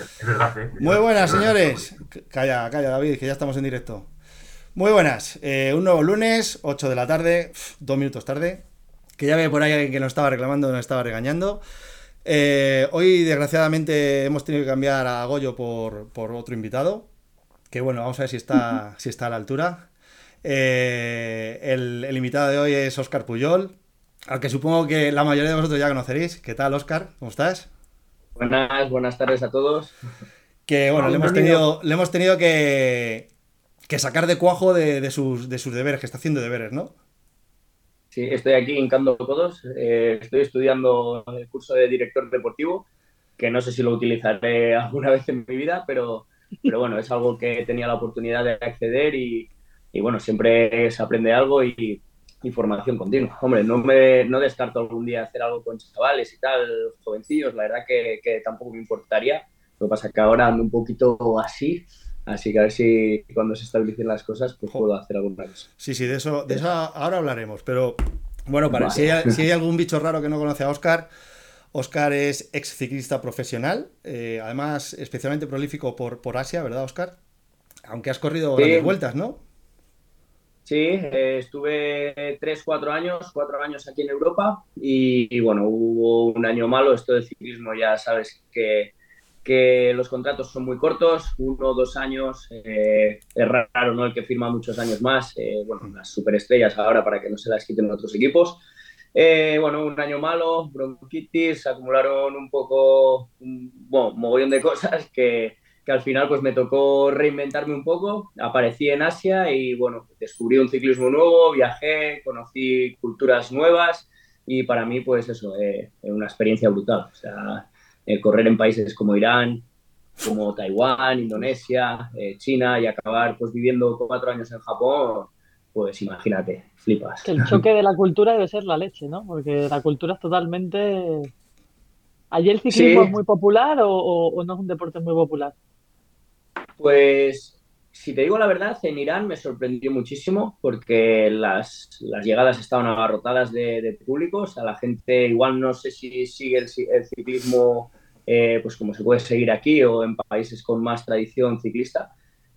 Es verdad, ¿eh? Muy buenas, señores. Calla, calla, David, que ya estamos en directo. Muy buenas. Eh, un nuevo lunes, 8 de la tarde, dos minutos tarde. Que ya ve por ahí alguien que nos estaba reclamando, nos estaba regañando. Eh, hoy, desgraciadamente, hemos tenido que cambiar a Goyo por, por otro invitado. Que bueno, vamos a ver si está, si está a la altura. El, el invitado de hoy es Óscar Puyol, al que supongo que la mayoría de vosotros ya conoceréis. ¿Qué tal, Óscar? ¿Cómo estás? Buenas, buenas tardes a todos. Que bueno, le hemos tenido, le hemos tenido que, que sacar de cuajo de, de sus, de sus deberes, que está haciendo deberes, ¿no? Sí, estoy aquí hincando codos. Eh, estoy estudiando el curso de director deportivo, que no sé si lo utilizaré alguna vez en mi vida, pero, pero bueno, es algo que tenía la oportunidad de acceder y, y bueno, siempre se aprende algo y, y formación continua. Hombre, no, me, no descarto algún día hacer algo con chavales y tal, jovencillos, la verdad que, que tampoco me importaría. Lo que pasa es que ahora ando un poquito así, así que a ver si cuando se estabilicen las cosas, pues puedo hacer alguna cosa. Sí, sí, de eso, de eso ahora hablaremos, pero bueno, para, Vale. si, hay, si hay algún bicho raro que no conoce a Óscar, Óscar es ex ciclista profesional, eh, además especialmente prolífico por, por Asia, ¿verdad, Óscar? Aunque has corrido Sí. grandes vueltas, ¿no? Sí, eh, estuve tres, cuatro años, cuatro años aquí en Europa y, bueno, hubo un año malo. Esto del ciclismo ya sabes que, los contratos son muy cortos, uno o dos años. eh, es raro, ¿no? El que firma muchos años más. eh, bueno, las superestrellas ahora para que no se las quiten otros equipos. Bueno, un año malo, bronquitis, acumularon un poco, un mogollón de cosas que, que al final pues me tocó reinventarme un poco, aparecí en Asia y bueno, descubrí un ciclismo nuevo, viajé, conocí culturas nuevas y para mí pues eso, eh, una experiencia brutal, o sea, eh, correr en países como Irán, como Taiwán, Indonesia, eh, China y acabar pues viviendo cuatro años en Japón, pues imagínate, flipas. El choque de la cultura debe ser la leche, ¿no? Porque la cultura es totalmente... ¿Allí el ciclismo Sí. es muy popular o, o- o no es un deporte muy popular? Pues, si te digo la verdad, en Irán me sorprendió muchísimo porque las, las llegadas estaban abarrotadas de, públicos. A la gente igual no sé si sigue el ciclismo eh, pues como se puede seguir aquí o en países con más tradición ciclista.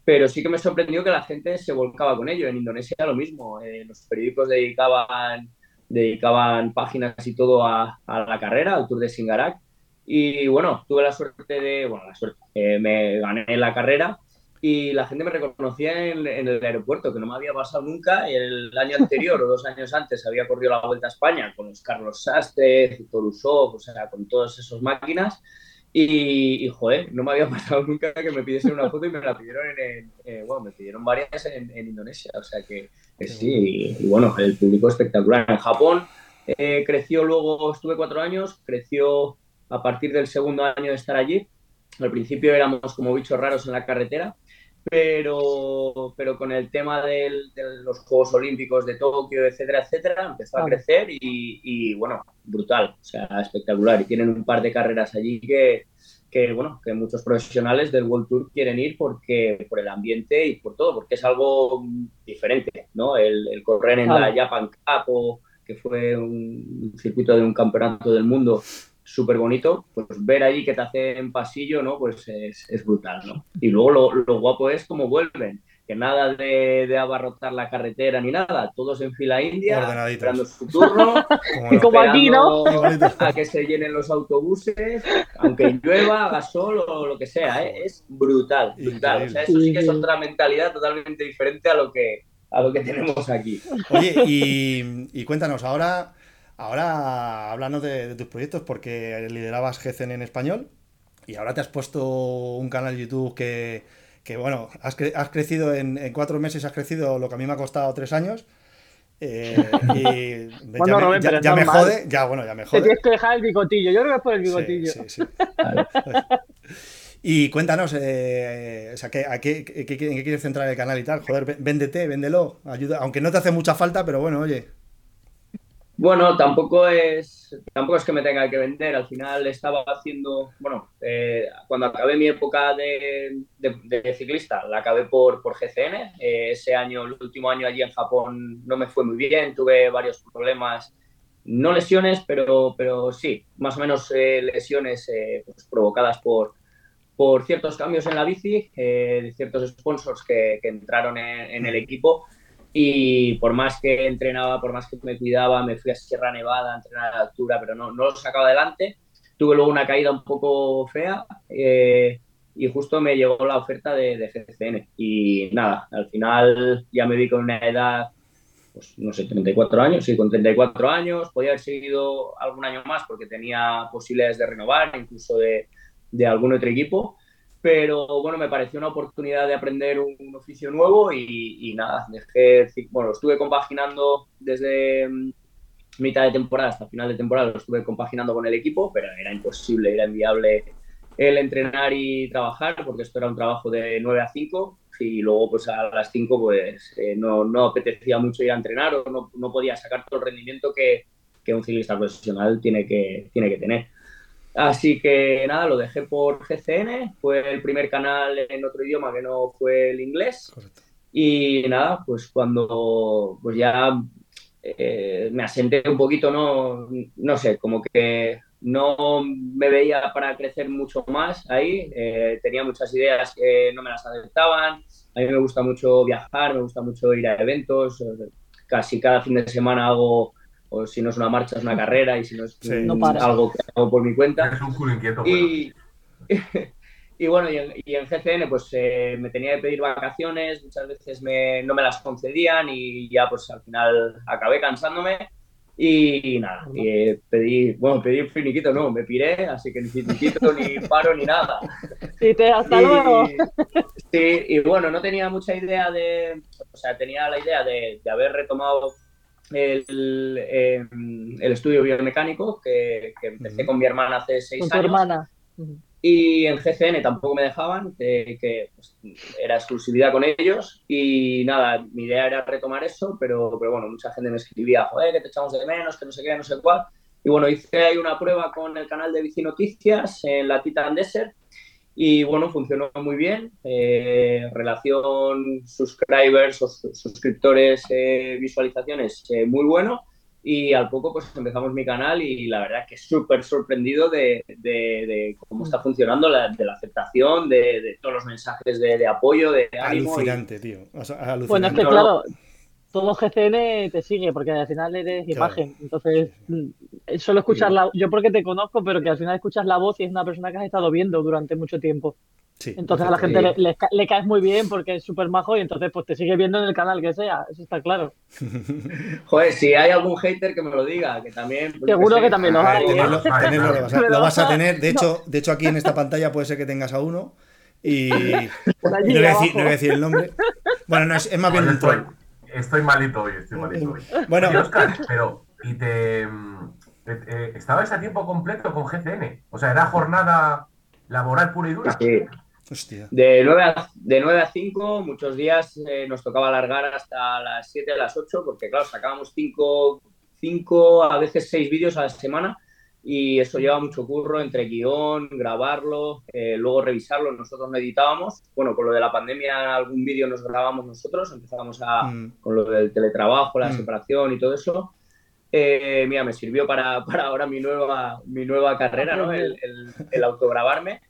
Pero sí que me sorprendió que la gente se volcaba con ello. En Indonesia lo mismo. Eh, los periódicos dedicaban, dedicaban páginas y todo a, a la carrera, al Tour de Singarak. Y bueno, tuve la suerte de, bueno, la suerte, eh, me gané la carrera y la gente me reconocía en, en el aeropuerto, que no me había pasado nunca. El año anterior o dos años antes había corrido la Vuelta a España con los Carlos Sastre, Torusov, o sea, con todas esas máquinas. Y, y, joder, no me había pasado nunca que me pidiesen una foto y me la pidieron en, en- eh, bueno, me pidieron varias en, en Indonesia, o sea que, que sí, y, y bueno, el público espectacular. En Japón eh, creció luego, estuve cuatro años, creció a partir del segundo año de estar allí. Al principio éramos como bichos raros en la carretera, pero, pero con el tema del- de los Juegos Olímpicos de Tokio, etcétera, etcétera, empezó a crecer y, y, bueno, brutal, o sea, espectacular. Y tienen un par de carreras allí que, que, bueno, que muchos profesionales del World Tour quieren ir porque, por el ambiente y por todo, porque es algo diferente, ¿no? El, el correr en Claro. la Japan Cup o que fue un circuito de un campeonato del mundo súper bonito, pues ver allí que te hacen pasillo, ¿no? Pues es, es brutal, ¿no? Y luego lo, lo guapo es cómo vuelven, que nada de, de abarrotar la carretera ni nada, todos en fila india, esperando su turno, Como Y como aquí, ¿no? a que se llenen los autobuses, aunque llueva, haga sol o lo que sea, ¿eh? es brutal, brutal. O sea, eso sí que es otra mentalidad totalmente diferente a lo que, a lo que tenemos aquí. Oye, y, y cuéntanos, ahora, ahora háblanos de, de tus proyectos, porque liderabas GCN en español y ahora te has puesto un canal YouTube que, que bueno, has, cre- has crecido en, en cuatro meses, has crecido lo que a mí me ha costado tres años. eh, y ya, Bueno, me, ya- ya jode, ya bueno, ya me Te jode. tienes que dejar el bigotillo. Yo creo que es por el bigotillo. sí, sí. Y cuéntanos, eh, o sea, ¿qué, a qué, en qué quieres centrar el canal y tal? Joder, vé- véndete, véndelo, ayuda, aunque no te hace mucha falta, pero bueno, oye. Bueno, tampoco es, tampoco es que me tenga que vender. Al final estaba haciendo, bueno, eh, cuando acabé mi época de, de- ciclista, la acabé por, por GCN. Eh, ese año, el último año allí en Japón, no me fue muy bien. Tuve varios problemas, no lesiones, pero, pero sí, más o menos eh, lesiones eh, pues, provocadas por, por ciertos cambios en la bici, eh, ciertos sponsors que, entraron en, el equipo y por más que entrenaba, por más que me cuidaba, me fui a Sierra Nevada a entrenar a la altura, pero no, no lo sacaba adelante. Tuve luego una caída un poco fea eh, y justo me llegó la oferta de, de. Y nada, al final ya me vi con una edad, pues no sé, 34 años, sí, con 34 años. Podía haber seguido algún año más porque tenía posibilidades de renovar, incluso de, de algún otro equipo pero bueno, me pareció una oportunidad de aprender un, oficio nuevo y, nada, dejé, bueno, estuve compaginando desde mm, mitad de temporada hasta final de temporada, lo estuve compaginando con el equipo, pero era imposible, era inviable el entrenar y trabajar, porque esto era un trabajo de 9 a 5 y luego pues a las 5 pues eh, no, no, apetecía mucho ir a entrenar o no, no podía sacar todo el rendimiento que, que un ciclista profesional tiene que, tiene que tener. Así que nada, lo dejé por GCN, fue el primer canal en otro idioma que no fue el inglés. Y nada, pues cuando pues ya eh, me asenté un poquito, no, no sé, como que no me veía para crecer mucho más ahí, eh, tenía muchas ideas que no me las aceptaban, a mí me gusta mucho viajar, me gusta mucho ir a eventos, casi cada fin de semana hago o si no es una marcha, es una carrera, y si no es algo que hago por mi cuenta. Es un culo inquieto. Y, y bueno, y en, GCN pues eh, me tenía que pedir vacaciones, muchas veces me, no me las concedían y ya pues al final acabé cansándome. Y nada, y pedí, bueno, pedí finiquito, no, me piré, así que ni finiquito, ni paro, ni nada. Y te, hasta luego. Sí, y bueno, no tenía mucha idea de, o sea, tenía la idea de, de haber retomado el, em, el estudio biomecánico que, empecé con mi hermana hace seis con tu años. Y en GCN tampoco me dejaban, que, pues, era exclusividad con ellos. Y nada, mi idea era retomar eso, pero, pero bueno, mucha gente me escribía, joder, que te echamos de menos, que no sé qué, no sé cuál. Y bueno, hice ahí una prueba con el canal de Bici Noticias en la Titan Desert y bueno, funcionó muy bien. Eh, relación subscribers o suscriptores, eh, visualizaciones, eh, muy bueno. Y al poco pues empezamos mi canal y la verdad que súper sorprendido de, de, cómo está funcionando, la, de la aceptación, de, todos los mensajes de, apoyo, de ánimo. Alucinante, tío. alucinante. Bueno, es que claro, todo GCN te sigue porque al final eres imagen. Entonces, mm, solo escuchar la yo porque te conozco, pero que al final escuchas la voz y es una persona que has estado viendo durante mucho tiempo. entonces a la gente le, caes muy bien porque es súper majo y entonces pues te sigue viendo en el canal que sea, eso está claro. Joder, si hay algún hater que me lo diga, que también... Pues, Seguro que, también lo hay. lo, vas a, tener, de hecho, de hecho aquí en esta pantalla puede ser que tengas a uno y no voy, a decir, el nombre. Bueno, no, es, más bien un troll estoy malito hoy, estoy malito hoy. Bueno, pero ¿y te, eh, estabas a tiempo completo con GCN? O sea, era jornada laboral pura y dura. Sí. Hostia. De 9 a, de 9 a 5, muchos días eh, nos tocaba alargar hasta las 7, a las 8, porque claro, sacábamos 5, 5 a veces 6 vídeos a la semana y eso lleva mucho curro entre guion, grabarlo, eh, luego revisarlo, nosotros no editábamos. Bueno, con lo de la pandemia algún vídeo nos grabamos nosotros, empezamos a, mm. con lo del teletrabajo, la mm. separación y todo eso. Eh, mira, me sirvió para, para, ahora mi nueva, mi nueva carrera, ¿no? el, el, el autograbarme.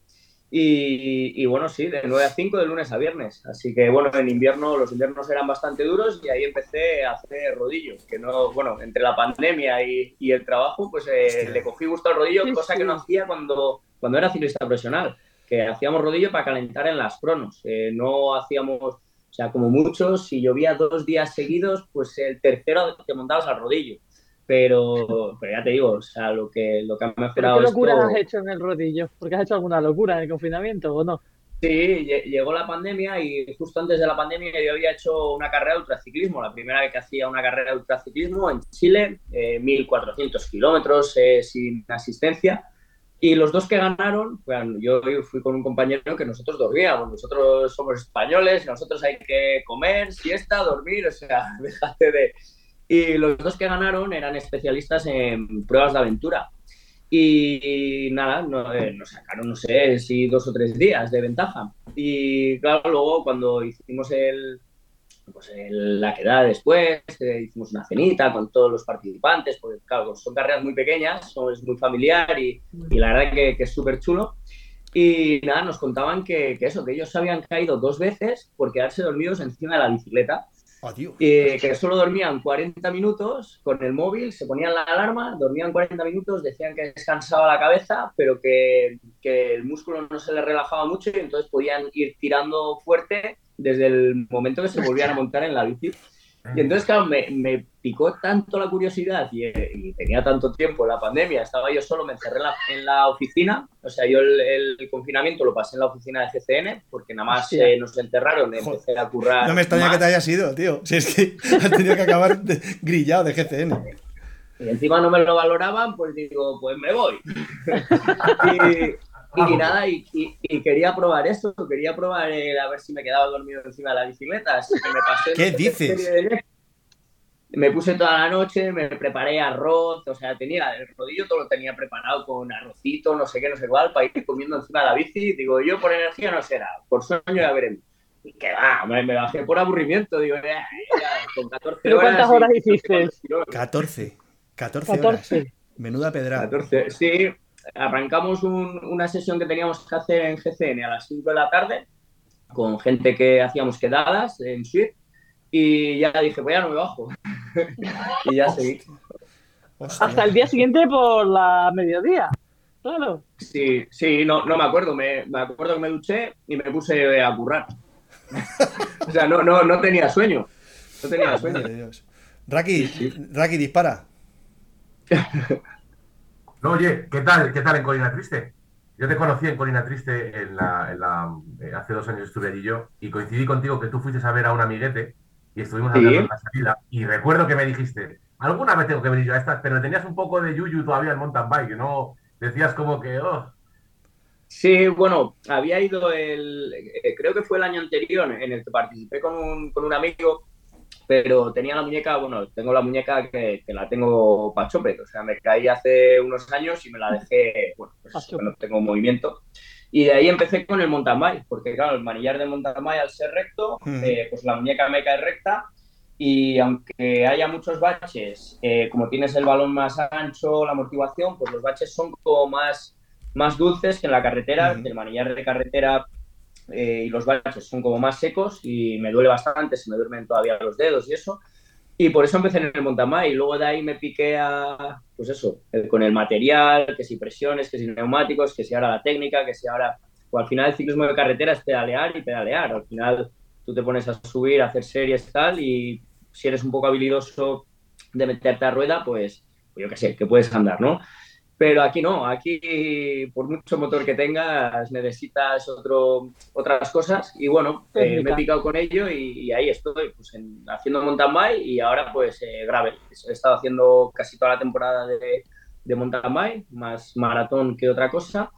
Y, bueno, sí, de 9 a 5 de lunes a viernes. Así que bueno, en invierno los inviernos eran bastante duros y ahí empecé a hacer rodillo. Que no, bueno, entre la pandemia y, el trabajo, pues eh, le cogí gusto al rodillo, cosa que no hacía cuando, cuando era ciclista profesional. Que hacíamos rodillo para calentar en las cronos. Eh, no hacíamos, o sea, como muchos, si llovía dos días seguidos, pues el tercero te montabas al rodillo. Pero, pero ya te digo, o sea, lo que, lo que ha mejorado. ¿Qué locuras has hecho en el rodillo? ¿Porque has hecho alguna locura en el confinamiento o no? Sí, llegó la pandemia y justo antes de la pandemia yo había hecho una carrera de ultraciclismo, la primera vez que hacía una carrera de ultraciclismo en Chile, 1400 eh, kilómetros eh, sin asistencia. Y los dos que ganaron, bueno, yo fui con un compañero que nosotros dormíamos, nosotros somos españoles, nosotros hay que comer, siesta, dormir, o sea, déjate de, y los dos que ganaron eran especialistas en pruebas de aventura. Y nada, eh, nos sacaron, no sé, si dos o tres días de ventaja. Y claro, luego cuando hicimos el, pues la quedada después, eh, hicimos una cenita con todos los participantes, porque claro, son carreras muy pequeñas, son, es muy familiar y, y la verdad que, que es súper chulo. Y nada, nos contaban que, que eso, que ellos habían caído dos veces por quedarse dormidos encima de la bicicleta. Adiós. Y que solo dormían 40 minutos con el móvil, se ponían la alarma, dormían 40 minutos, decían que descansaba la cabeza, pero que, que el músculo no se les relajaba mucho y entonces podían ir tirando fuerte desde el momento que se volvían a montar en la bici. Y entonces, claro, me, me picó tanto la curiosidad y, y, tenía tanto tiempo en la pandemia, estaba yo solo, me encerré en la, en la oficina, o sea, yo el, el, confinamiento lo pasé en la oficina de GCN, porque nada más eh, nos enterraron, empecé a currar. No me extraña más. que te hayas ido, tío. Si es que has tenido que acabar de, grillado de GCN. Y encima no me lo valoraban, pues digo, pues me voy. y, y, nada, y, y, y, quería probar esto, quería probar el, a ver si me quedaba dormido encima de la bicicleta. Así que me pasé ¿Qué dices? De... Me puse toda la noche, me preparé arroz, o sea, tenía el rodillo, todo lo tenía preparado con arrocito, no sé qué, no sé cuál, para ir comiendo encima de la bici. Digo, yo por energía no será, por sueño ya veremos. Y que va, me, me, bajé por aburrimiento, digo, ya, ya, con 14 ¿Pero horas. cuántas horas hiciste? 14. 14, 14. horas. Menuda pedrada. 14, sí arrancamos un, una sesión que teníamos que hacer en GCN a las 5 de la tarde con gente que hacíamos quedadas en suite y ya dije, pues ya no me bajo. y ya seguí. Hostia. Hasta el día siguiente por la mediodía. Claro. Sí, sí, no, no me acuerdo. Me, me, acuerdo que me duché y me puse a currar. o sea, no, no, no tenía sueño. No tenía sueño. Raki, sí. Raki, dispara. No, oye, ¿qué tal? ¿Qué tal en Colina Triste? Yo te conocí en Colina Triste en la, en la, eh, hace dos años estuve allí yo y coincidí contigo que tú fuiste a ver a un amiguete y estuvimos hablando ¿Sí? en la salida y recuerdo que me dijiste, alguna vez tengo que venir yo a estas, pero tenías un poco de yuyu todavía en mountain bike, ¿no? Decías como que, oh. Sí, bueno, había ido el, eh, creo que fue el año anterior en el que participé con un, con un amigo pero tenía la muñeca, bueno, tengo la muñeca que, que la tengo pachope, o sea, me caí hace unos años y me la dejé, bueno, pues no tengo movimiento. Y de ahí empecé con el mountain bike, porque claro, el manillar del mountain bike al ser recto, mm. eh, pues la muñeca me cae recta y aunque haya muchos baches, eh, como tienes el balón más ancho, la amortiguación, pues los baches son como más, más dulces que en la carretera, mm. el manillar de carretera eh, y los baches son como más secos y me duele bastante, se me duermen todavía los dedos y eso. Y por eso empecé en el bike y luego de ahí me piqué a, pues eso, con el material, que si presiones, que si neumáticos, que si ahora la técnica, que si ahora... O al final el ciclismo de carretera es pedalear y pedalear. Al final tú te pones a subir, a hacer series tal y si eres un poco habilidoso de meterte a rueda, pues, pues yo qué sé, que puedes andar, ¿no? Pero aquí no, aquí por mucho motor que tengas necesitas otro, otras cosas. Y bueno, eh, me he picado con ello y, y ahí estoy pues en, haciendo mountain bike y ahora pues eh, gravel. He estado haciendo casi toda la temporada de, de mountain bike, más maratón que otra cosa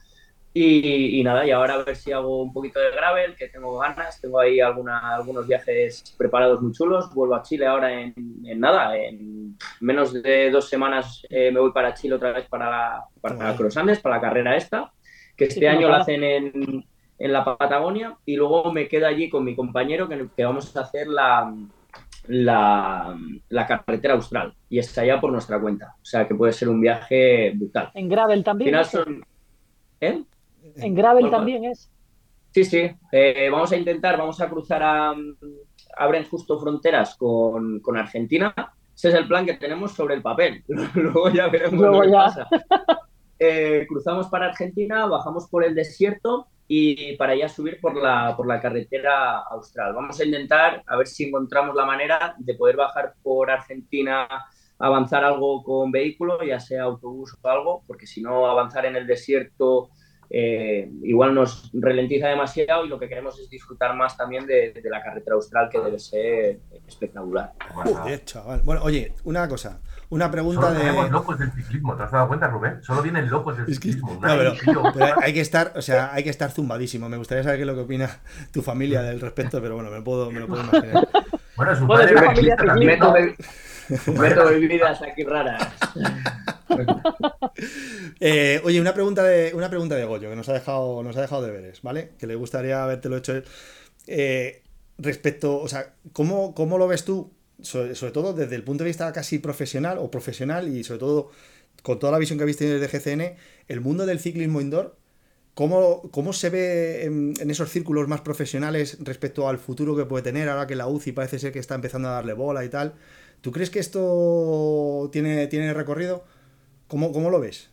y, y, nada, y ahora a ver si hago un poquito de gravel, que tengo ganas, tengo ahí alguna, algunos viajes preparados muy chulos, vuelvo a Chile ahora en, en nada, en menos de dos semanas eh, me voy para Chile otra vez para la, para la Cross Andes, para la carrera esta, que este sí, año la hacen en, en, la Patagonia, y luego me quedo allí con mi compañero que, que vamos a hacer la, la, la, carretera austral, y está allá por nuestra cuenta, o sea que puede ser un viaje brutal. ¿En gravel también? Al final son... ¿Eh? En gravel bueno, también es. Sí, sí. Eh, vamos a intentar, vamos a cruzar a. Abren justo fronteras con, con, Argentina. Ese es el plan que tenemos sobre el papel. Luego ya veremos Luego lo que ya. pasa. Eh, cruzamos para Argentina, bajamos por el desierto y para ya subir por la, por la carretera austral. Vamos a intentar a ver si encontramos la manera de poder bajar por Argentina avanzar algo con vehículo, ya sea autobús o algo, porque si no avanzar en el desierto eh, igual nos ralentiza demasiado y lo que queremos es disfrutar más también de, de la carretera austral que debe ser espectacular. Joder, chaval. Bueno, oye, una cosa, una pregunta Solo de. Tenemos locos del ciclismo, ¿te has dado cuenta, Rubén? Solo vienen locos del Es que- ciclismo. No, pero, pero hay que estar, o sea, hay que estar zumbadísimo. Me gustaría saber qué es lo que opina tu familia del respecto, pero bueno, me, puedo, me lo puedo imaginar. Bueno, su Bueno, padre de, bebidas aquí raras. Eh, oye, una pregunta de una pregunta de Goyo que nos ha dejado nos ha dejado deberes, ¿vale? Que le gustaría habértelo hecho. Eh, respecto, o sea, ¿cómo, cómo lo ves tú? Sobre, sobre, todo desde el punto de vista casi profesional o profesional y sobre todo con toda la visión que habéis tenido desde GCN, el mundo del ciclismo indoor ¿Cómo, ¿Cómo, se ve en, esos círculos más profesionales respecto al futuro que puede tener ahora que la UCI parece ser que está empezando a darle bola y tal? ¿Tú crees que esto tiene, tiene recorrido? ¿Cómo, ¿Cómo, lo ves?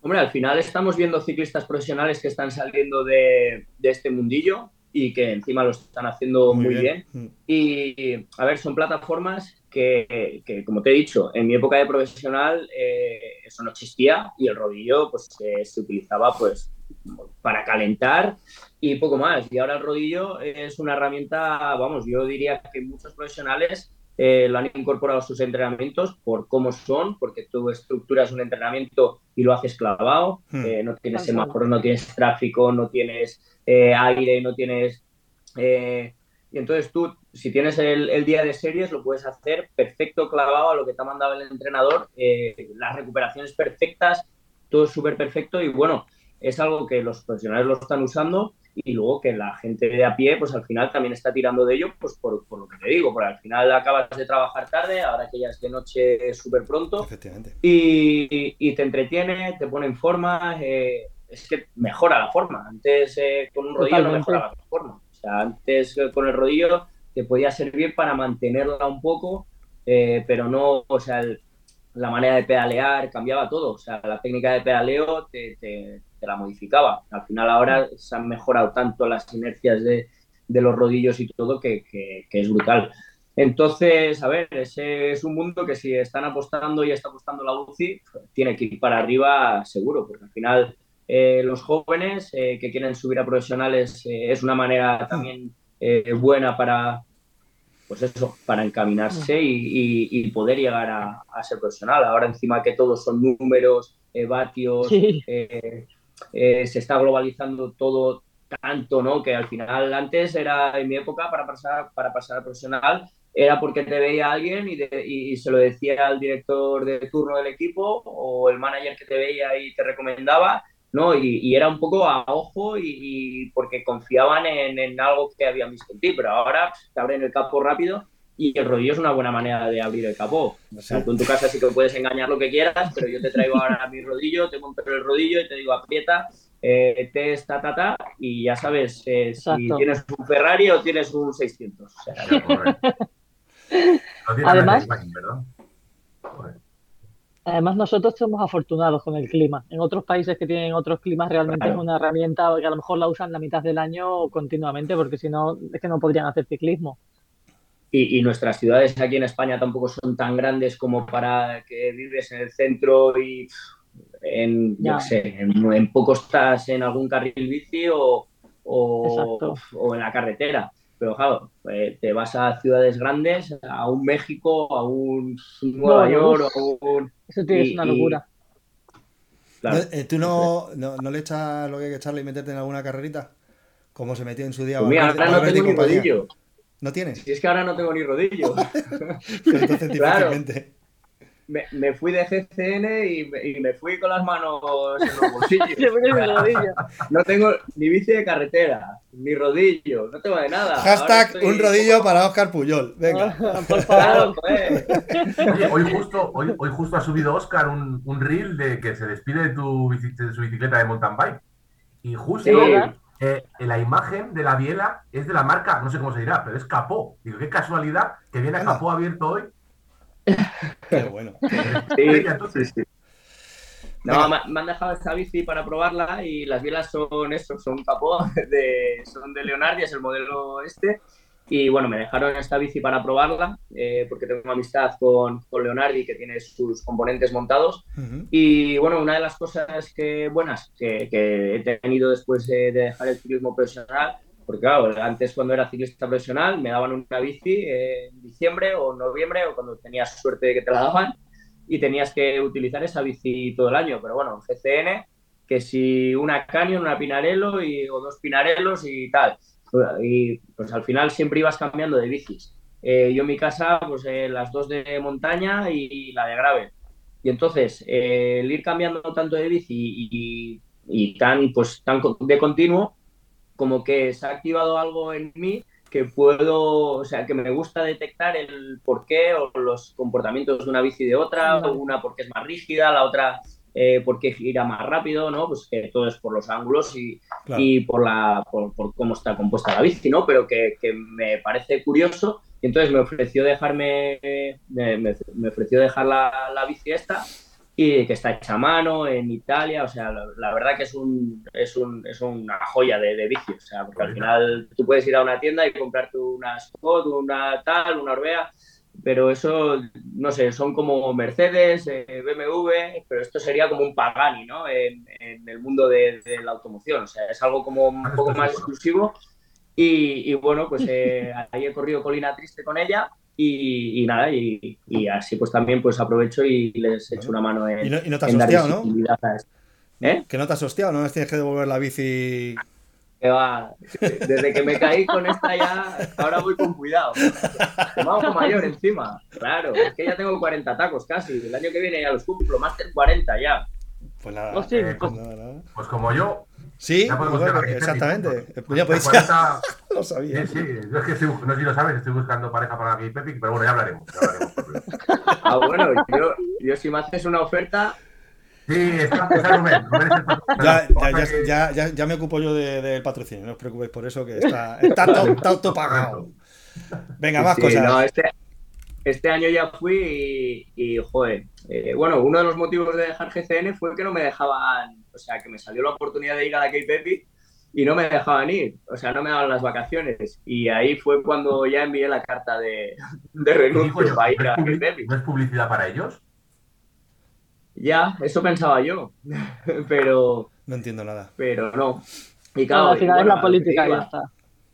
Hombre, al final estamos viendo ciclistas profesionales que están saliendo de, de este mundillo y que encima lo están haciendo muy, bien. Mm. Y, a ver, son plataformas que, que, como te he dicho, en mi época de profesional eh, eso no existía y el rodillo pues se utilizaba pues para calentar y poco más. Y ahora el rodillo es una herramienta, vamos, yo diría que muchos profesionales eh, lo han incorporado a sus entrenamientos por cómo son, porque tú estructuras un entrenamiento y lo haces clavado, hmm. eh, no tienes semáforos, no tienes tráfico, no tienes eh, aire, no tienes... y entonces tú, si tienes el, día de series, lo puedes hacer perfecto clavado a lo que te ha mandado el entrenador, las recuperaciones perfectas, todo es súper perfecto y bueno, es algo que los profesionales lo están usando y luego que la gente de a pie, pues al final también está tirando de ello, pues por, lo que te digo, porque al final acabas de trabajar tarde, ahora que ya es de noche súper pronto, y, te entretiene, te pone en forma, eh, es que mejora la forma. Antes eh, con un rodillo no mejoraba la forma. O sea, antes eh, con el rodillo te podía servir para mantenerla un poco, pero no, o sea, la manera de pedalear cambiaba todo. O sea, la técnica de pedaleo te te la modificaba. Al final ahora se han mejorado tanto las inercias de, de los rodillos y todo que, que, es brutal. Entonces, a ver, ese es un mundo que si están apostando y está apostando la UCI, tiene que ir para arriba seguro, porque al final eh, los jóvenes eh, que quieren subir a profesionales eh, es una manera también buena para, pues eso, para encaminarse y, y, poder llegar a, a, ser profesional. Ahora encima que todos son números, vatios, eh, se está globalizando todo tanto, ¿no? Que al final antes era, en mi época, para pasar, para pasar a profesional, era porque te veía alguien y, se lo decía al director de turno del equipo o el manager que te veía y te recomendaba, ¿no? Y, era un poco a ojo y, porque confiaban en, en, algo que habían visto en ti, pero ahora te abren el campo rápido y el rodillo es una buena manera de abrir el capó. O sea, tú en tu casa sí que puedes engañar lo que quieras, pero yo te traigo ahora mi rodillo, te monto el rodillo y te digo aprieta, eh, test, ta, ta, ta, y ya sabes eh, si tienes un Ferrari o tienes un 600. O sea, además, además, nosotros somos afortunados con el clima. En otros países que tienen otros climas realmente es una herramienta que a lo mejor la usan la mitad del año continuamente, porque si no, es que no podrían hacer ciclismo. Y, nuestras ciudades aquí en España tampoco son tan grandes como para que vives en el centro y en, sé, en, poco estás en algún carril bici o, o, en la carretera. Pero claro, eh, te vas a ciudades grandes, a un México, a un Nueva York, a un... Eso es una locura. Eh, ¿Tú no, no, no, le echas lo que hay que echarle y meterte en alguna carrerita? Como se metió en su día. Pues mira, no tengo rodillo. ¿No tienes? Si es que ahora no tengo ni rodillo. claro. Me, me, fui de GCN y me, fui con las manos en los bolsillos. no tengo ni bici de carretera, ni rodillo, no tengo de nada. Hashtag un rodillo para Oscar Puyol. Venga. Por favor. Oye, hoy justo, hoy, hoy justo ha subido Oscar un, un reel de que se despide de, tu, de su bicicleta de mountain bike. Y justo eh, la imagen de la biela es de la marca, no sé cómo se dirá, pero es Capó. Digo, qué casualidad que viene Capó abierto hoy. Qué bueno. Sí, sí, No, me han dejado esta bici para probarla y las bielas son eso, son Capó, de, son de Leonardi, es el modelo este. Y bueno, me dejaron esta bici para probarla, eh, porque tengo amistad con, con, Leonardi, que tiene sus componentes montados. Y bueno, una de las cosas que, buenas que, que he tenido después de, dejar el ciclismo profesional, porque claro, antes cuando era ciclista profesional me daban una bici en diciembre o noviembre, o cuando tenías suerte de que te la daban, y tenías que utilizar esa bici todo el año. Pero bueno, GCN, que si una Canyon, una Pinarello y, o dos Pinarelos y tal y pues al final siempre ibas cambiando de bicis. Eh, yo en mi casa, pues eh, las dos de montaña y la de grave. Y entonces, eh, el ir cambiando tanto de bici y, tan, pues, tan de continuo, como que se ha activado algo en mí que puedo, o sea, que me gusta detectar el por qué o los comportamientos de una bici de otra, una porque es más rígida, la otra eh, por qué gira más rápido, ¿no? Pues que todo es por los ángulos y, y por, la, por, cómo está compuesta la bici, ¿no? Pero que, que me parece curioso y entonces me ofreció dejarme, me, me, ofreció dejar la, la, bici esta y que está hecha a mano en Italia, o sea, la, verdad que es, un, es, un, es una joya de, de, bici, o sea, porque al final tú puedes ir a una tienda y comprarte una Scott, una tal, una Orbea, pero eso, no sé, son como Mercedes, eh, BMW, pero esto sería como un Pagani, ¿no? En, en el mundo de, de, la automoción, o sea, es algo como un poco más exclusivo y, bueno, pues eh, ahí he corrido colina triste con ella y, nada, y, así pues también pues aprovecho y les echo una mano en. Y no, y no te has hostiado, ¿no? ¿Eh? Que no te has hostiado, no tienes que devolver la bici. Que va, desde que me caí con esta ya, ahora voy con cuidado. Vamos mayor encima, claro, es que ya tengo 40 tacos casi, el año que viene ya los cumplo, más de 40 ya. Pues nada, eh, pues, pues como yo, Sí, exactamente. Ya podéis... lo sabía. Sí, sí. Yo es que estoy, no sé si lo sabes, estoy buscando pareja para Gay Pepi, pero bueno, ya hablaremos. Ya hablaremos ah, bueno, yo, yo si me haces una oferta, Sí, está, está Rubén. Rubén es el ya, ya, ya, ya, ya, me ocupo yo del de, patrocinio, no os preocupéis por eso, que está, está todo, todo, pagado. Venga, más sí, cosas. No, este, este, año ya fui y, y joder, eh, bueno, uno de los motivos de dejar GCN fue que no me dejaban o sea, que me salió la oportunidad de ir a la Cape y no me dejaban ir, o sea, no me daban las vacaciones. Y ahí fue cuando ya envié la carta de, de renuncio para ir a Cape ¿No es publicidad para ellos? Ya, eso pensaba yo, pero... No entiendo nada. Pero no. Y claro, al final es la política ya está.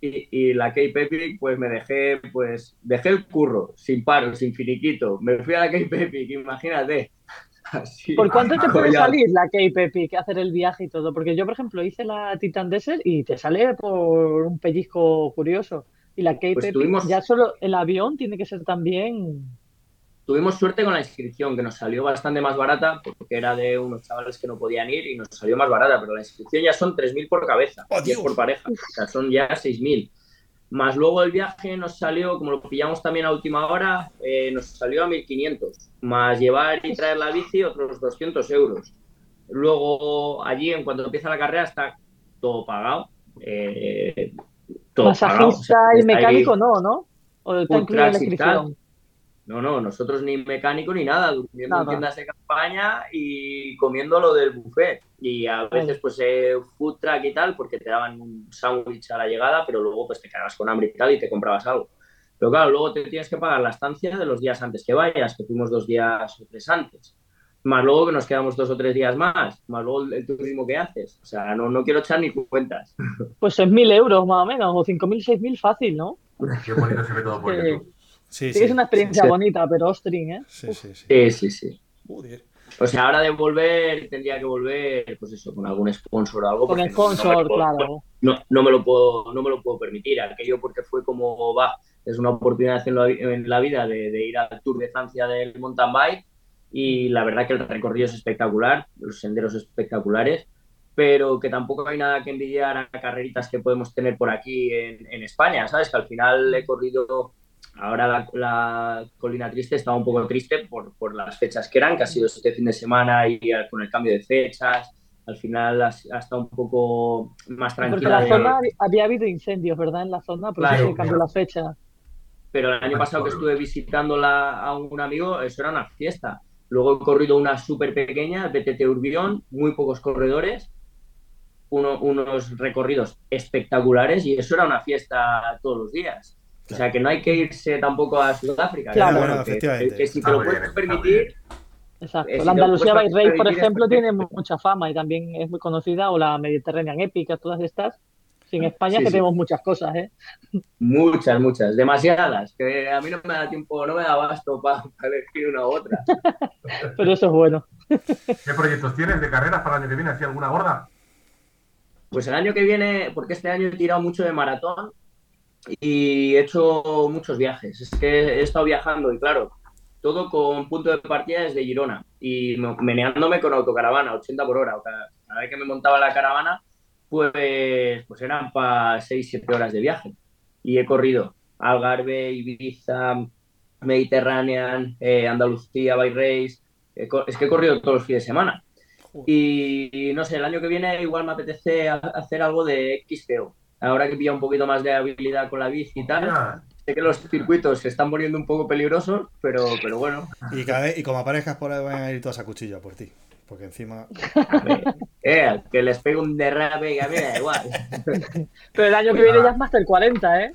Y, y, la Cape Epic, pues me dejé, pues dejé el curro, sin paro, sin finiquito. Me fui a la Cape Epic, imagínate. ¿Por cuánto te puede salir la Cape Epic hacer el viaje y todo? Porque yo, por ejemplo, hice la Titan Desert y te sale por un pellizco curioso. Y la Cape pues Epic, ya solo el avión tiene que ser también. Tuvimos suerte con la inscripción, que nos salió bastante más barata, porque era de unos chavales que no podían ir y nos salió más barata, pero la inscripción ya son 3.000 por cabeza, oh, por pareja, o sea, son ya 6.000. Más luego el viaje nos salió, como lo pillamos también a última hora, eh, nos salió a 1.500. Más llevar y traer la bici, otros 200 euros. Luego allí, en cuanto empieza la carrera, está todo pagado. Eh, todo Masajista y mecánico no, ¿no? ¿O está incluido la inscripción? No, no, nosotros ni mecánico ni nada, durmiendo en tiendas de campaña y comiendo lo del buffet. Y a veces, pues, eh, food track y tal, porque te daban un sándwich a la llegada, pero luego, pues, te quedabas con hambre y tal y te comprabas algo. Pero claro, luego te tienes que pagar la estancia de los días antes que vayas, que fuimos dos días o tres antes. Más luego que nos quedamos dos o tres días más, más luego el, turismo que haces. O sea, no, no quiero echar ni cuentas. Pues es mil euros más o menos, o cinco mil, seis mil fácil, ¿no? Qué bonito se ve todo por YouTube. Sí, sí, es una experiencia bonita, pero ostring, ¿eh? Sí, sí, sí. Sí, sí, O sea, ahora de volver, tendría que volver, pues eso, con algún sponsor o algo. Con sponsor, claro. No, no, me lo puedo, no me lo puedo permitir. Aquello porque fue como, va, es una oportunidad de hacerlo en la vida, de, de, ir al Tour de Francia del mountain bike. Y la verdad que el recorrido es espectacular, los senderos espectaculares, pero que tampoco hay nada que envidiar a carreritas que podemos tener por aquí en, en España, ¿sabes? Que al final he corrido Ahora la, colina triste estaba un poco triste por, por, las fechas que eran, que ha sido este fin de semana y con el cambio de fechas. Al final ha, estado un poco más tranquila. Porque la zona había habido incendios, ¿verdad? En la zona, por eso se cambió la fecha. Pero el año pasado que estuve visitándola a un amigo, eso era una fiesta. Luego he corrido una súper pequeña, BTT Urbión, muy pocos corredores, uno, unos recorridos espectaculares y eso era una fiesta todos los días. O sea, que no hay que irse tampoco a Sudáfrica. Claro, bueno, efectivamente. Que, si te lo puedes permitir. Exacto. Eh, la Andalucía by Race, por ejemplo, tiene mucha fama y también es muy conocida, o la Mediterranean Épica, todas estas. En España que tenemos muchas cosas, ¿eh? Muchas, muchas, demasiadas, que a mí no me da tiempo, no me da abasto para, elegir una u otra. Pero eso es bueno. ¿Qué proyectos tienes de carreras para el año que viene? ¿Así alguna gorda? Pues el año que viene, porque este año he tirado mucho de maratón, y he hecho muchos viajes. Es que he estado viajando y claro, todo con punto de partida desde Girona y meneándome con autocaravana, 80 por hora. Cada vez que me montaba la caravana, pues, pues eran para 6-7 horas de viaje. Y he corrido Algarve, Ibiza, Mediterranean, eh, Andalucía, Race. Es que he corrido todos los fines de semana. Y, no sé, el año que viene igual me apetece hacer algo de XPO. Ahora que pilla un poquito más de habilidad con la bici y tal. Sé que los circuitos se están poniendo un poco peligrosos, pero, pero bueno. Y, y como aparezcas por ahí van a ir todas a cuchilla por ti. Porque encima. eh, que les pegue un derrape y a mí da igual. Pero el año que viene ya es más del 40, ¿eh?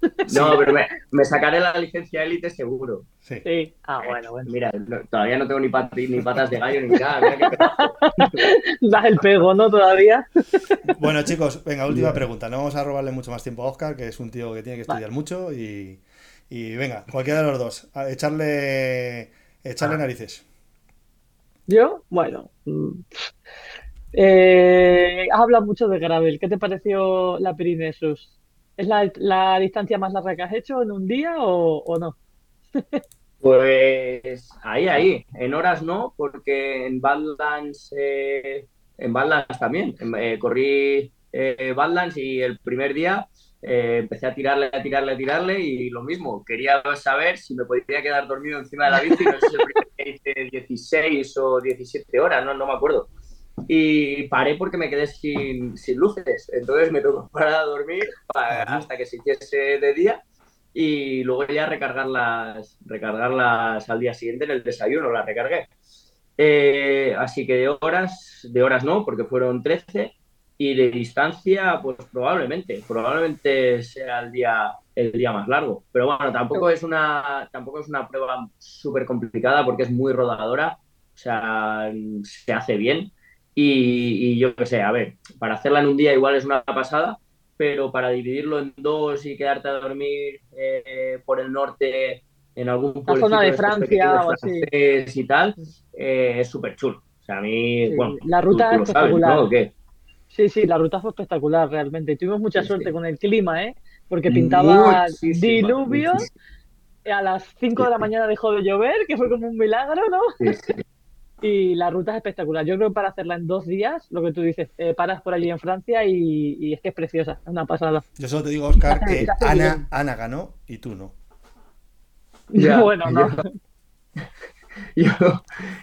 No, pero me, sacaré la licencia élite seguro. Sí. Ah, bueno, bueno. Mira, todavía no tengo ni, ni patas de gallo ni nada. das el pego, ¿no? Todavía. Bueno, chicos, venga, última pregunta. No vamos a robarle mucho más tiempo a Oscar, que es un tío que tiene que estudiar mucho. Y, y, venga, cualquiera de los dos, echarle, echarle ah. narices. Yo, bueno. Mm, eh, habla mucho de Gravel. ¿Qué te pareció la Pirinesus? ¿Es la, distancia más larga que has hecho en un día o, no? pues ahí, ahí. En horas no, porque en Badlands, eh, en Badlands también. Eh, corrí eh, Badlands y el primer día eh, empecé a tirarle, a tirarle, a tirarle y lo mismo. Quería saber si me podía quedar dormido encima de la bici. No sé si el primer día hice 16 o 17 horas, no, no me acuerdo y paré porque me quedé sin, sin luces. Entonces me tocó parar a dormir hasta que se hiciese de día y luego ya recargarlas, recargarlas al día siguiente en el desayuno, las recargué. Eh, así que de horas, de horas no, porque fueron 13 y de distancia, pues probablemente, probablemente sea el día, el día más largo. Pero bueno, tampoco es una, tampoco es una prueba súper complicada porque es muy rodadora, o sea, se hace bien y, yo qué sé, a ver, para hacerla en un día igual es una pasada, pero para dividirlo en dos y quedarte a dormir eh, por el norte en algún pueblo. zona de Francia o así. Y tal, eh, es súper chulo. O sea, a mí, bueno, la ruta es espectacular. Sí, sí, la ruta fue espectacular realmente. Tuvimos mucha suerte con el clima, ¿eh? Porque pintaba diluvio. A las 5 de la mañana dejó de llover, que fue como un milagro, ¿no? Sí, sí. Y la ruta es espectacular. Yo creo que para hacerla en dos días, lo que tú dices, eh, paras por allí en Francia y, es que es preciosa, es una pasada. Yo solo te digo, Oscar, que Ana, Ana ganó y tú no. bueno, no. Yo,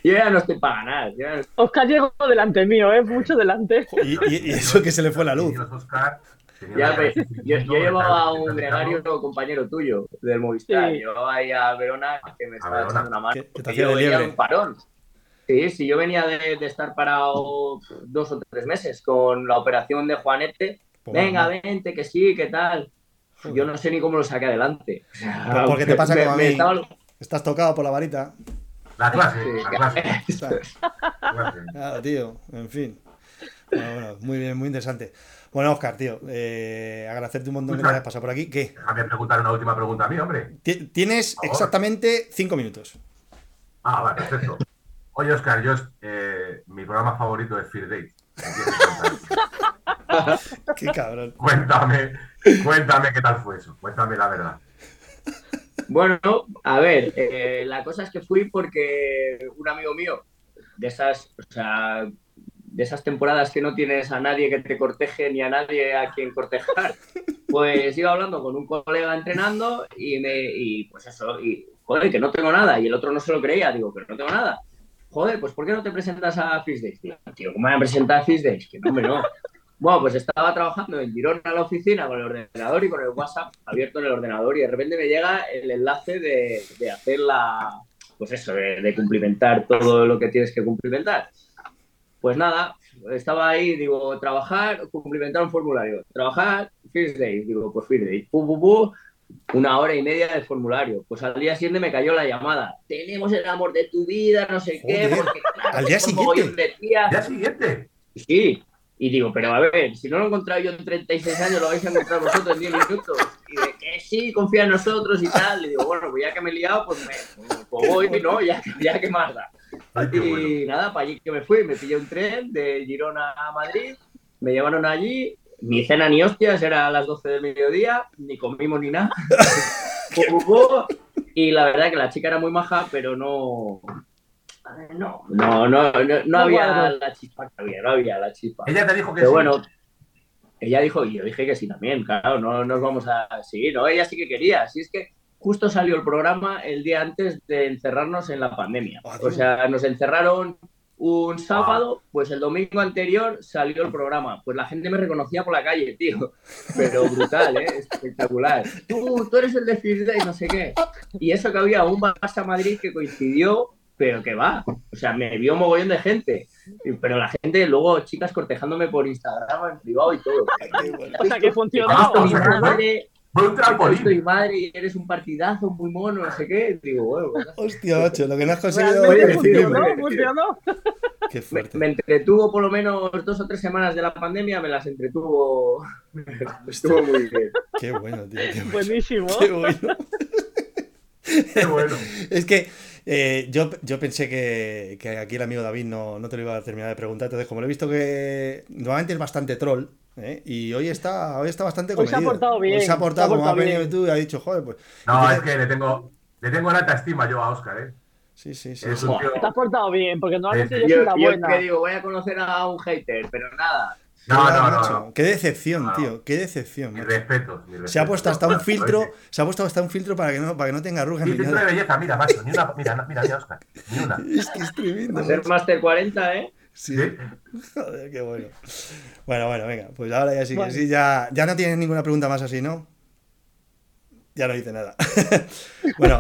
ya no estoy para ganar. Oscar llegó delante mío, ¿eh? Mucho delante. Y, eso que se le fue la luz. yo, llevaba a un gregario compañero tuyo del Movistar. Yo Llevaba ahí a Verona que me estaba echando una mano. Que, te yo un parón. Sí, sí, yo venía de, estar parado dos o tres meses con la operación de Juanete. Pues Venga, vente, que sí, que tal. Yo no sé ni cómo lo saqué adelante. ¿Por qué te pasa como a mí? Estás tocado por la varita. La clase, la clase. Claro, tío, en fin. Bueno, muy bien, muy interesante. Bueno, Oscar, tío, eh, agradecerte un montón que me hayas pasado por aquí. ¿Qué? Déjame preguntar una última pregunta a mí, hombre. Tienes exactamente cinco minutos. Ah, vale, perfecto. Oye, Oscar, yo, eh, mi programa favorito es Fear Date. Qué cabrón. Cuéntame, cuéntame qué tal fue eso. Cuéntame la verdad. Bueno, a ver, eh, la cosa es que fui porque un amigo mío, de esas, o sea, de esas temporadas que no tienes a nadie que te corteje ni a nadie a quien cortejar, pues iba hablando con un colega entrenando y me, y pues eso, y joder, que no tengo nada, y el otro no se lo creía, digo, pero no tengo nada joder, pues ¿por qué no te presentas a Fish Days? Tío, ¿cómo me voy a presentar a Fish Days? Que no, hombre, no. Bueno, pues estaba trabajando en Girona a la oficina con el ordenador y con el WhatsApp abierto en el ordenador y de repente me llega el enlace de, de hacer la, pues eso, de, cumplimentar todo lo que tienes que cumplimentar. Pues nada, estaba ahí, digo, trabajar, cumplimentar un formulario. Trabajar, First Day, digo, pues First Day. Pu, pu, pu, una hora y media de formulario. Pues al día siguiente me cayó la llamada. Tenemos el amor de tu vida, no sé qué. Porque, al día siguiente. ¿Al día siguiente? Sí. Y digo, pero a ver, si no lo he encontrado yo en 36 años, lo vais a encontrar vosotros en 10 minutos. Y de que sí, confía en nosotros y tal. Y digo, bueno, pues ya que me he liado, pues, me, pues voy, ¿no? Ya, ya que más da. y nada, para allí que me fui, me pillé un tren de Girona a Madrid, me llevaron allí, ni cena ni hostias, era a las 12 del mediodía, ni comimos ni nada. y la verdad que la chica era muy maja, pero no. No, no, no, no, había la chispa que había, no había la chispa. Ella te dijo que pero bueno, ella dijo, y yo dije que sí también, claro, no nos vamos a. Sí, no, ella sí que quería. Así es que justo salió el programa el día antes de encerrarnos en la pandemia. O sea, nos encerraron un sábado, pues el domingo anterior salió el programa. Pues la gente me reconocía por la calle, tío. Pero brutal, ¿eh? Espectacular. Tú, tú eres el de Firda y no sé qué. Y eso que había un Barça Madrid que coincidió, pero que va. O sea, me vio un mogollón de gente. Pero la gente, luego chicas cortejándome por Instagram en privado y todo. O sea, que funcionó. Soy madre y eres un partidazo muy mono, no sé qué. Digo, bueno. Hostia, macho, lo que no has conseguido. Realmente funcionó, funcionó. Qué Me, fuerte. me entretuvo por lo menos dos o tres semanas de la pandemia, me las entretuvo. Estuvo muy bien. Qué bueno, tío. Qué bueno. Buenísimo. Qué bueno. Qué bueno. Es que eh, yo, yo pensé que, que aquí el amigo David no, no te lo iba a terminar de preguntar. Entonces, como lo he visto que normalmente es bastante troll, ¿eh? y hoy está, hoy está bastante Hoy se ha comedido. portado bien, Hoy se ha portado se ha como has portado venido bien. tú y has dicho, joder, pues. No, es que le tengo, le tengo en alta estima yo a Oscar, ¿eh? Sí, sí, sí. Es un tío... Te has portado bien, porque normalmente yo Yo, soy la yo buena. que digo, voy a conocer a un hater, pero nada. No, no, no. Qué decepción, No. tío. Qué decepción. Mis macho. respetos, mis respetos. Se ha puesto hasta un filtro, se ha puesto hasta un filtro para que no, para que no tenga arrugas Sí, ni filtro de belleza, mira, macho, ni una, mira, mira, mira, Oscar, ni una. Es que es tremendo. Ser macho. Master 40, ¿eh? Sí. Joder, qué bueno. Bueno, bueno, venga, pues ahora ya sí, que Bueno. sí, ya, ya no tienes ninguna pregunta más así, ¿no? Ya no dice nada. bueno,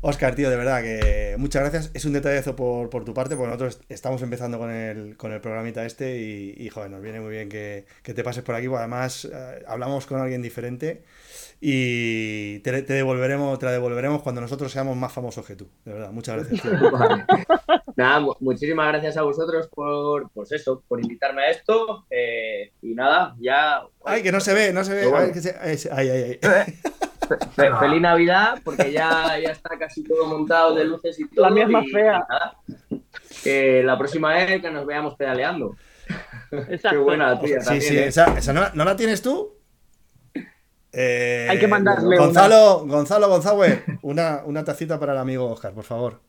Oscar, tío, de verdad que muchas gracias. Es un detallazo por, por tu parte, porque nosotros estamos empezando con el, con el programita este y, y, joder, nos viene muy bien que, que te pases por aquí, porque además eh, hablamos con alguien diferente y te, te devolveremos, te la devolveremos cuando nosotros seamos más famosos que tú. De verdad, muchas gracias. tío. Vale. Nada, mu- muchísimas gracias a vosotros por, pues eso, por invitarme a esto. eh, y nada, ya. Ay, que no se ve, no se ve. Que se- ay, ay, ay, ay. Fe- feliz Navidad, porque ya, ya está casi todo montado de luces y todo. La mía es más fea. que la próxima vez que nos veamos pedaleando. Exacto. Qué buena, tía. Sí, también, sí, ¿eh? esa, esa no, ¿no la tienes tú? Eh, Hay que mandarle Gonzalo, Gonzalo González, una, una tacita para el amigo Oscar, por favor.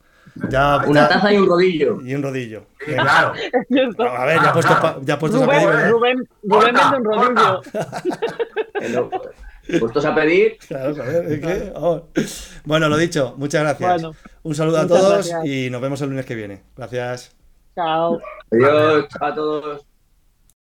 Ya, Una ya- taza y un rodillo. y un rodillo. Sí, claro. A ver, ya Ah, puestos claro. pa- ya puestos a Rubén, pedir, ¿eh? Rubén, Rubén vende un rodillo. No, Puestos a pedir. Claro, es que, vamos. Bueno, lo dicho, muchas gracias. Bueno, un saludo a todos gracias. y nos vemos el lunes que viene. Gracias. Chao. Adiós a todos.